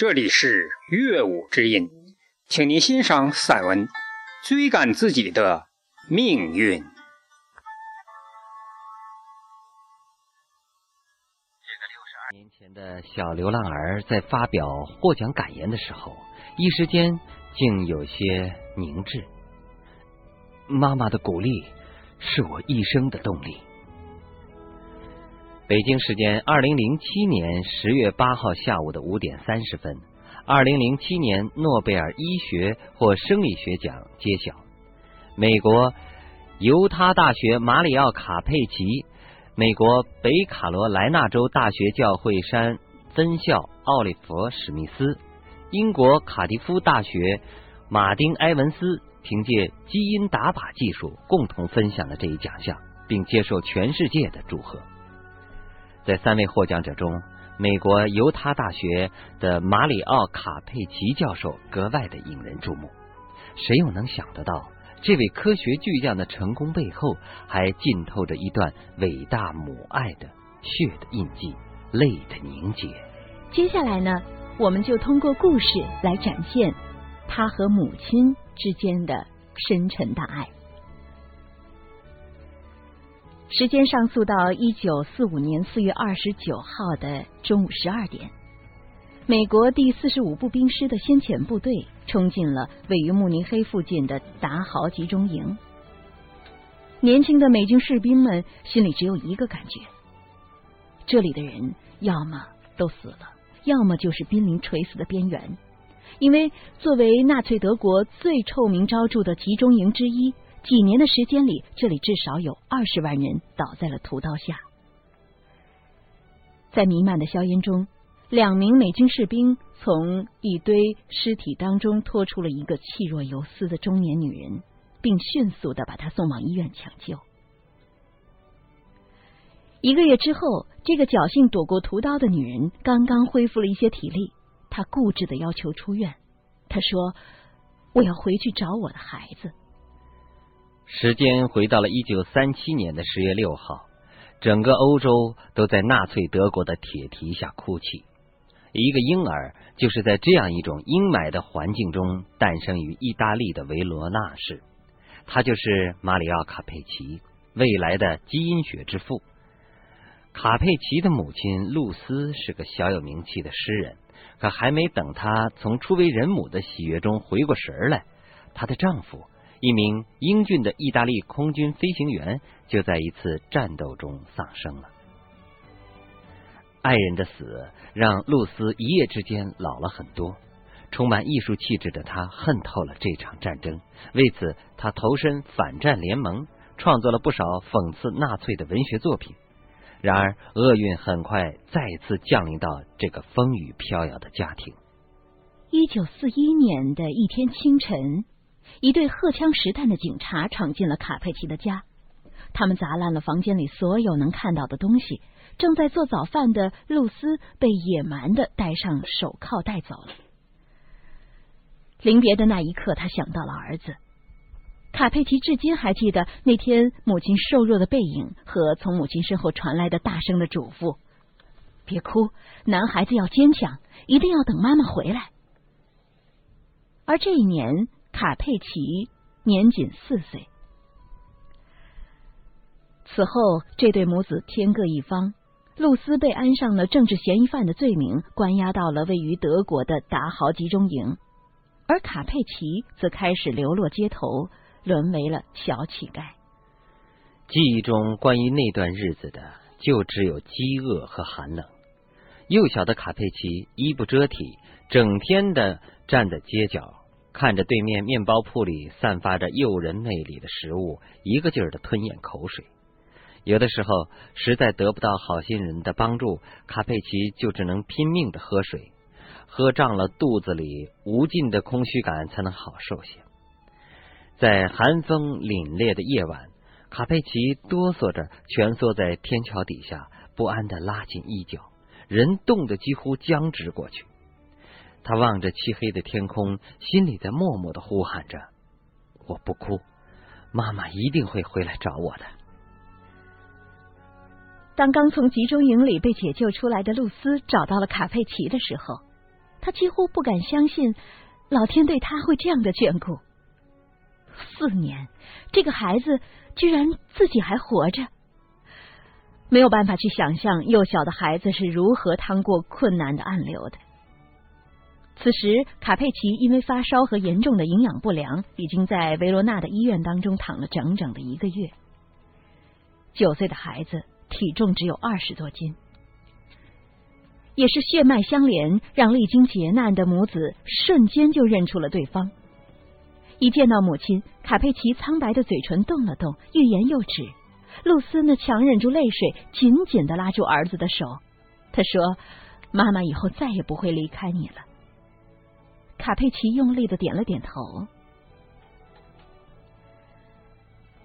这里是乐舞之音，请您欣赏散文《追赶自己的命运》。这个六十二年前的小流浪儿在发表获奖感言的时候，一时间竟有些凝滞。妈妈的鼓励是我一生的动力。北京时间二零零七年十月八号下午的五点三十分，二零零七年诺贝尔医学或生理学奖揭晓，美国犹他大学马里奥卡佩奇。美国北卡罗来纳州大学教会山分校奥利弗·史密斯，英国卡迪夫大学马丁·埃文斯凭借基因打靶技术共同分享了这一奖项，并接受全世界的祝贺。在三位获奖者中，美国犹他大学的马里奥·卡佩奇教授格外的引人注目。谁又能想得到？这位科学巨匠的成功背后，还浸透着一段伟大母爱的血的印记、泪的凝结。接下来呢，我们就通过故事来展现他和母亲之间的深沉大爱。时间上溯到一九四五年四月二十九号的中午十二点。美国第四十五步兵师的先遣部队冲进了位于慕尼黑附近的达豪集中营。年轻的美军士兵们心里只有一个感觉：这里的人要么都死了，要么就是濒临垂死的边缘。因为作为纳粹德国最臭名昭著的集中营之一，几年的时间里，这里至少有二十万人倒在了屠刀下。在弥漫的硝烟中。两名美军士兵从一堆尸体当中拖出了一个气若游丝的中年女人，并迅速的把她送往医院抢救。一个月之后，这个侥幸躲过屠刀的女人刚刚恢复了一些体力，她固执的要求出院。她说：“我要回去找我的孩子。”时间回到了一九三七年的十月六号，整个欧洲都在纳粹德国的铁蹄下哭泣。一个婴儿就是在这样一种阴霾的环境中诞生于意大利的维罗纳市，他就是马里奥·卡佩奇，未来的基因学之父。卡佩奇的母亲露丝是个小有名气的诗人，可还没等她从初为人母的喜悦中回过神来，她的丈夫，一名英俊的意大利空军飞行员，就在一次战斗中丧生了。爱人的死让露丝一夜之间老了很多，充满艺术气质的她恨透了这场战争。为此，她投身反战联盟，创作了不少讽刺纳粹的文学作品。然而，厄运很快再次降临到这个风雨飘摇的家庭。一九四一年的一天清晨，一队荷枪实弹的警察闯进了卡佩奇的家，他们砸烂了房间里所有能看到的东西。正在做早饭的露丝被野蛮的戴上手铐带走了。临别的那一刻，他想到了儿子卡佩奇，至今还记得那天母亲瘦弱的背影和从母亲身后传来的大声的嘱咐：“别哭，男孩子要坚强，一定要等妈妈回来。”而这一年，卡佩奇年仅四岁。此后，这对母子天各一方。露丝被安上了政治嫌疑犯的罪名，关押到了位于德国的达豪集中营，而卡佩奇则开始流落街头，沦为了小乞丐。记忆中关于那段日子的，就只有饥饿和寒冷。幼小的卡佩奇衣不遮体，整天的站在街角，看着对面面包铺里散发着诱人魅力的食物，一个劲儿的吞咽口水。有的时候实在得不到好心人的帮助，卡佩奇就只能拼命的喝水，喝胀了肚子里无尽的空虚感才能好受些。在寒风凛冽的夜晚，卡佩奇哆嗦着蜷缩在天桥底下，不安的拉紧衣角，人冻得几乎僵直过去。他望着漆黑的天空，心里在默默的呼喊着：“我不哭，妈妈一定会回来找我的。”当刚从集中营里被解救出来的露丝找到了卡佩奇的时候，他几乎不敢相信老天对他会这样的眷顾。四年，这个孩子居然自己还活着，没有办法去想象幼小的孩子是如何趟过困难的暗流的。此时，卡佩奇因为发烧和严重的营养不良，已经在维罗纳的医院当中躺了整整的一个月。九岁的孩子体重只有二十多斤，也是血脉相连，让历经劫难的母子瞬间就认出了对方。一见到母亲，卡佩奇苍白的嘴唇动了动，欲言又止。露丝呢，强忍住泪水，紧紧的拉住儿子的手。他说：“妈妈以后再也不会离开你了。”卡佩奇用力的点了点头。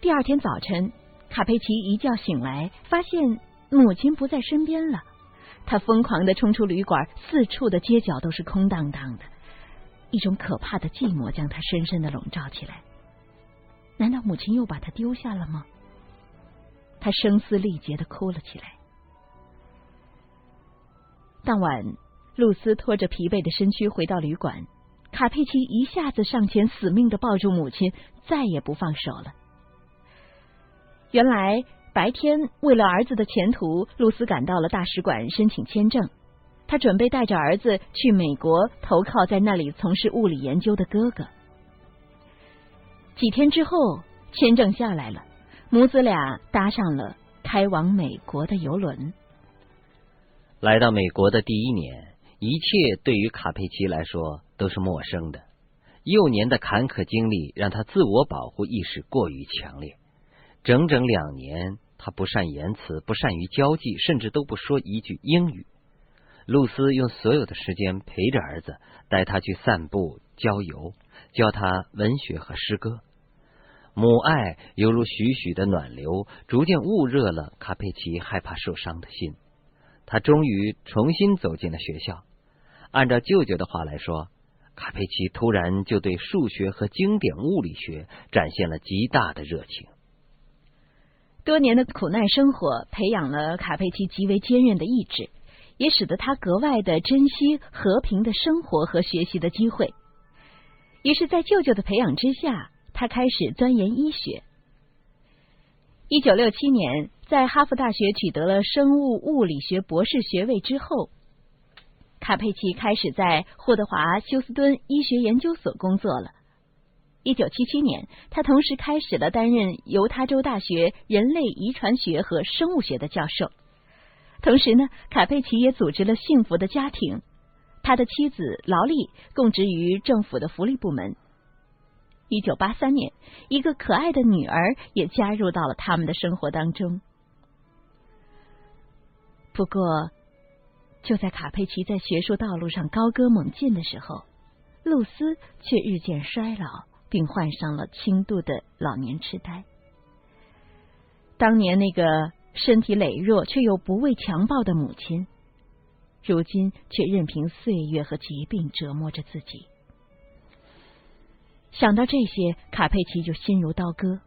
第二天早晨，卡佩奇一觉醒来，发现母亲不在身边了。他疯狂的冲出旅馆，四处的街角都是空荡荡的，一种可怕的寂寞将他深深的笼罩起来。难道母亲又把他丢下了吗？他声嘶力竭的哭了起来。当晚，露丝拖着疲惫的身躯回到旅馆。卡佩奇一下子上前，死命的抱住母亲，再也不放手了。原来白天为了儿子的前途，露丝赶到了大使馆申请签证。他准备带着儿子去美国投靠在那里从事物理研究的哥哥。几天之后，签证下来了，母子俩搭上了开往美国的游轮。来到美国的第一年，一切对于卡佩奇来说。都是陌生的。幼年的坎坷经历让他自我保护意识过于强烈。整整两年，他不善言辞，不善于交际，甚至都不说一句英语。露丝用所有的时间陪着儿子，带他去散步、郊游，教他文学和诗歌。母爱犹如徐徐的暖流，逐渐焐热了卡佩奇害怕受伤的心。他终于重新走进了学校。按照舅舅的话来说。卡佩奇突然就对数学和经典物理学展现了极大的热情。多年的苦难生活培养了卡佩奇极为坚韧的意志，也使得他格外的珍惜和平的生活和学习的机会。于是，在舅舅的培养之下，他开始钻研医学。一九六七年，在哈佛大学取得了生物物理学博士学位之后。卡佩奇开始在霍德华休斯敦医学研究所工作了。一九七七年，他同时开始了担任犹他州大学人类遗传学和生物学的教授。同时呢，卡佩奇也组织了幸福的家庭。他的妻子劳丽供职于政府的福利部门。一九八三年，一个可爱的女儿也加入到了他们的生活当中。不过。就在卡佩奇在学术道路上高歌猛进的时候，露丝却日渐衰老，并患上了轻度的老年痴呆。当年那个身体羸弱却又不畏强暴的母亲，如今却任凭岁月和疾病折磨着自己。想到这些，卡佩奇就心如刀割。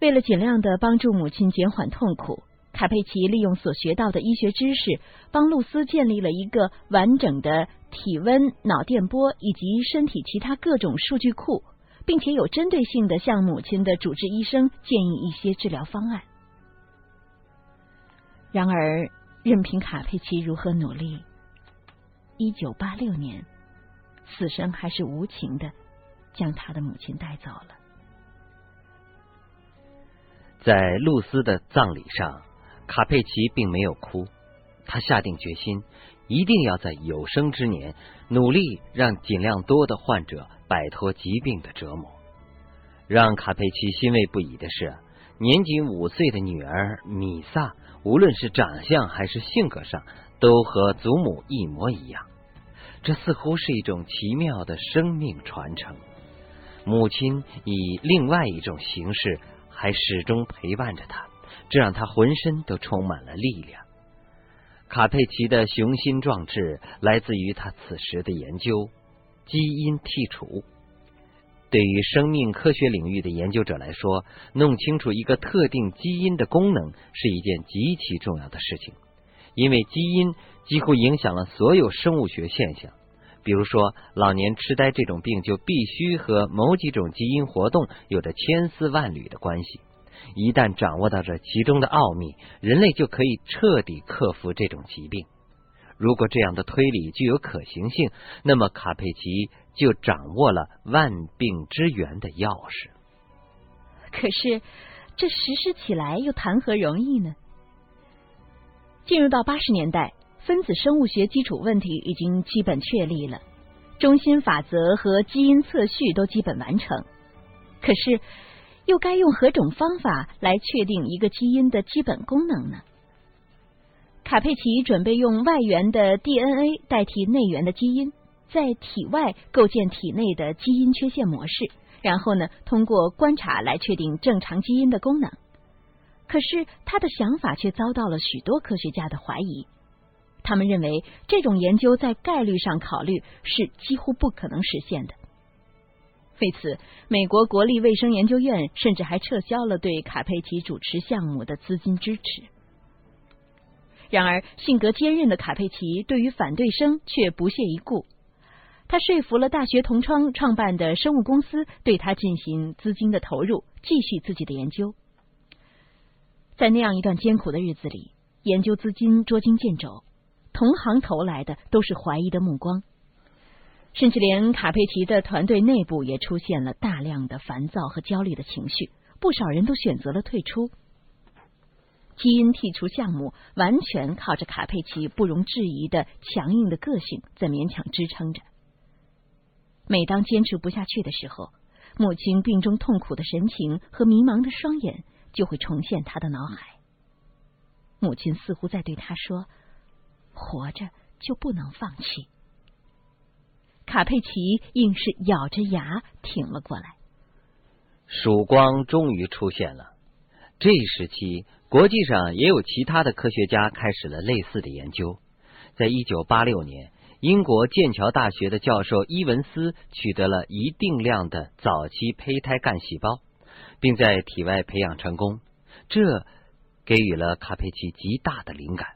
为了尽量的帮助母亲减缓痛苦。卡佩奇利用所学到的医学知识，帮露丝建立了一个完整的体温、脑电波以及身体其他各种数据库，并且有针对性的向母亲的主治医生建议一些治疗方案。然而，任凭卡佩奇如何努力，一九八六年，死神还是无情的将他的母亲带走了。在露丝的葬礼上。卡佩奇并没有哭，他下定决心，一定要在有生之年努力让尽量多的患者摆脱疾病的折磨。让卡佩奇欣慰不已的是，年仅五岁的女儿米萨，无论是长相还是性格上，都和祖母一模一样。这似乎是一种奇妙的生命传承。母亲以另外一种形式，还始终陪伴着他。这让他浑身都充满了力量。卡佩奇的雄心壮志来自于他此时的研究——基因剔除。对于生命科学领域的研究者来说，弄清楚一个特定基因的功能是一件极其重要的事情，因为基因几乎影响了所有生物学现象。比如说，老年痴呆这种病就必须和某几种基因活动有着千丝万缕的关系。一旦掌握到这其中的奥秘，人类就可以彻底克服这种疾病。如果这样的推理具有可行性，那么卡佩奇就掌握了万病之源的钥匙。可是，这实施起来又谈何容易呢？进入到八十年代，分子生物学基础问题已经基本确立了，中心法则和基因测序都基本完成。可是，又该用何种方法来确定一个基因的基本功能呢？卡佩奇准备用外源的 DNA 代替内源的基因，在体外构建体内的基因缺陷模式，然后呢，通过观察来确定正常基因的功能。可是他的想法却遭到了许多科学家的怀疑，他们认为这种研究在概率上考虑是几乎不可能实现的。为此，美国国立卫生研究院甚至还撤销了对卡佩奇主持项目的资金支持。然而，性格坚韧的卡佩奇对于反对声却不屑一顾，他说服了大学同窗创办的生物公司对他进行资金的投入，继续自己的研究。在那样一段艰苦的日子里，研究资金捉襟见肘，同行投来的都是怀疑的目光，甚至连卡佩奇的团队内部也出现了大量的烦躁和焦虑的情绪，不少人都选择了退出。基因剔除项目完全靠着卡佩奇不容置疑的强硬的个性在勉强支撑着。每当坚持不下去的时候，母亲病中痛苦的神情和迷茫的双眼。就会重现他的脑海。母亲似乎在对他说：“活着就不能放弃。”卡佩奇硬是咬着牙挺了过来。曙光终于出现了。这一时期，国际上也有其他的科学家开始了类似的研究。在一九八六年，英国剑桥大学的教授伊文斯取得了一定量的早期胚胎干细胞。并在体外培养成功，这给予了卡佩奇极大的灵感。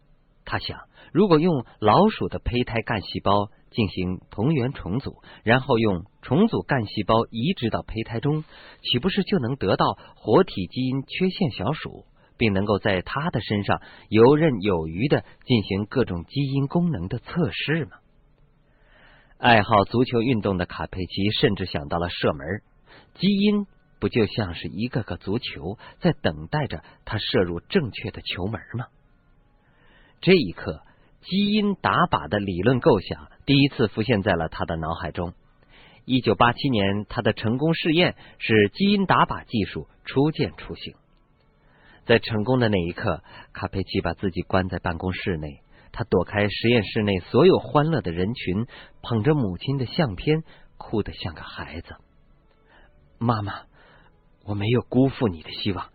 他想，如果用老鼠的胚胎干细胞进行同源重组，然后用重组干细胞移植到胚胎中，岂不是就能得到活体基因缺陷小鼠，并能够在它的身上游刃有余的进行各种基因功能的测试吗？爱好足球运动的卡佩奇甚至想到了射门基因。不就像是一个个足球在等待着他射入正确的球门吗？这一刻，基因打靶的理论构想第一次浮现在了他的脑海中。一九八七年，他的成功试验使基因打靶技术初见雏形。在成功的那一刻，卡佩奇把自己关在办公室内，他躲开实验室内所有欢乐的人群，捧着母亲的相片，哭得像个孩子。妈妈。我没有辜负你的希望，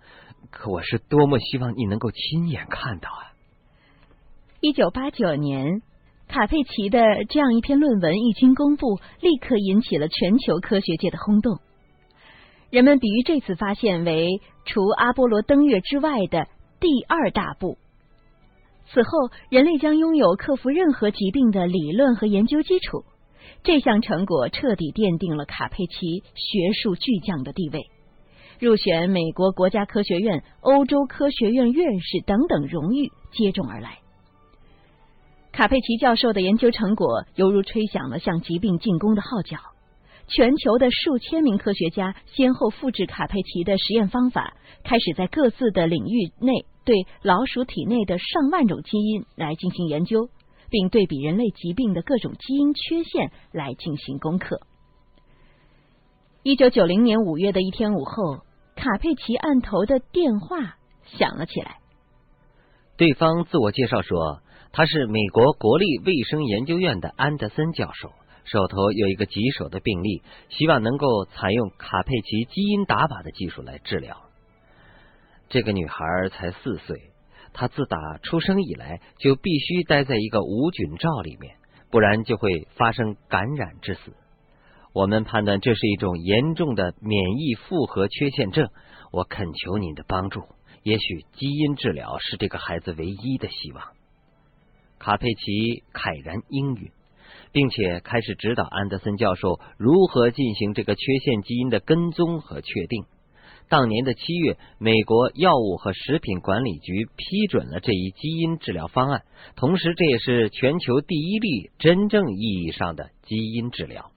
可我是多么希望你能够亲眼看到啊！一九八九年，卡佩奇的这样一篇论文一经公布，立刻引起了全球科学界的轰动。人们比喻这次发现为除阿波罗登月之外的第二大步。此后，人类将拥有克服任何疾病的理论和研究基础。这项成果彻底奠定了卡佩奇学术巨匠的地位。入选美国国家科学院、欧洲科学院院士等等荣誉接踵而来。卡佩奇教授的研究成果犹如吹响了向疾病进攻的号角，全球的数千名科学家先后复制卡佩奇的实验方法，开始在各自的领域内对老鼠体内的上万种基因来进行研究，并对比人类疾病的各种基因缺陷来进行攻克。一九九零年五月的一天午后。卡佩奇案头的电话响了起来。对方自我介绍说，他是美国国立卫生研究院的安德森教授，手头有一个棘手的病例，希望能够采用卡佩奇基因打靶的技术来治疗。这个女孩才四岁，她自打出生以来就必须待在一个无菌罩里面，不然就会发生感染致死。我们判断这是一种严重的免疫复合缺陷症，我恳求您的帮助。也许基因治疗是这个孩子唯一的希望。卡佩奇慨然应允，并且开始指导安德森教授如何进行这个缺陷基因的跟踪和确定。当年的七月，美国药物和食品管理局批准了这一基因治疗方案，同时这也是全球第一例真正意义上的基因治疗。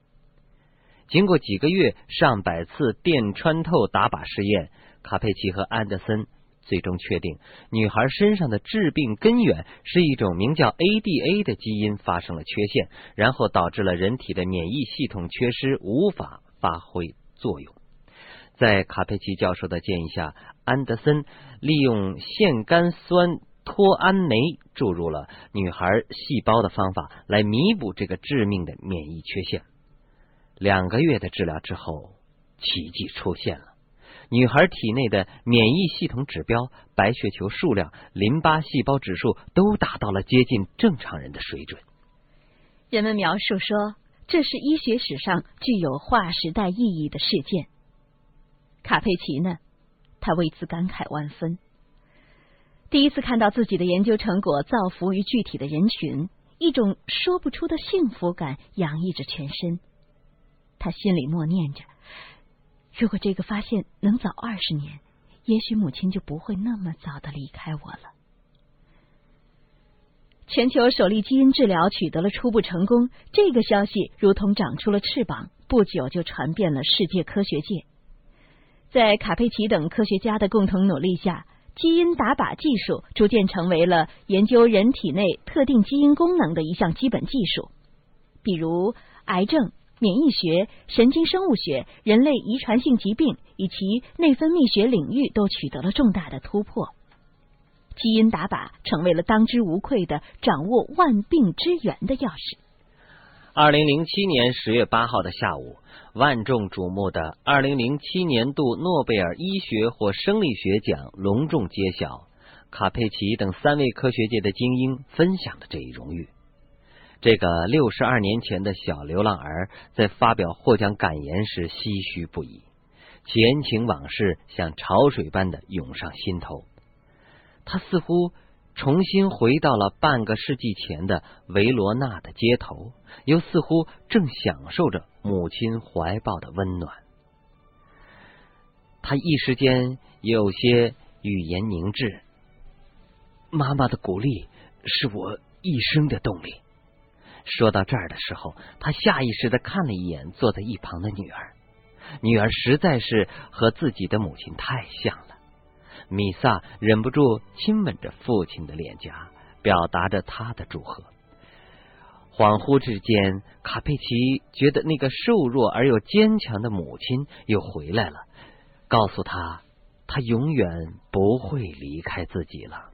经过几个月、上百次电穿透打靶试验，卡佩奇和安德森最终确定，女孩身上的致病根源是一种名叫 ADA 的基因发生了缺陷，然后导致了人体的免疫系统缺失，无法发挥作用。在卡佩奇教授的建议下，安德森利用腺苷酸脱氨酶注入了女孩细胞的方法，来弥补这个致命的免疫缺陷。两个月的治疗之后，奇迹出现了，女孩体内的免疫系统指标、白血球数量、淋巴细胞指数都达到了接近正常人的水准。人们描述说，这是医学史上具有划时代意义的事件。卡佩奇呢？他为此感慨万分。第一次看到自己的研究成果造福于具体的人群，一种说不出的幸福感洋溢着全身。他心里默念着：如果这个发现能早二十年，也许母亲就不会那么早的离开我了。全球首例基因治疗取得了初步成功，这个消息如同长出了翅膀，不久就传遍了世界科学界。在卡佩奇等科学家的共同努力下，基因打靶技术逐渐成为了研究人体内特定基因功能的一项基本技术。比如，癌症、免疫学、神经生物学、人类遗传性疾病以及内分泌学领域都取得了重大的突破。基因打靶成为了当之无愧的掌握万病之源的钥匙。二零零七年十月八号的下午，万众瞩目的二零零七年度诺贝尔医学或生理学奖隆重揭晓。卡佩奇等三位科学界的精英分享了这一荣誉。这个六十二年前的小流浪儿在发表获奖感言时唏嘘不已，前情往事像潮水般的涌上心头。他似乎。重新回到了半个世纪前的维罗纳的街头，又似乎正享受着母亲怀抱的温暖。他一时间有些语言凝滞。妈妈的鼓励是我一生的动力。说到这儿的时候，他下意识的看了一眼坐在一旁的女儿，女儿实在是和自己的母亲太像了。米萨忍不住亲吻着父亲的脸颊，表达着他的祝贺。恍惚之间，卡佩奇觉得那个瘦弱而又坚强的母亲又回来了，告诉他，他永远不会离开自己了。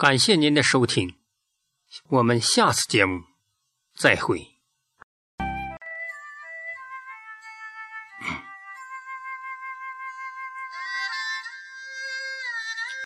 感谢您的收听，我们下次节目再会。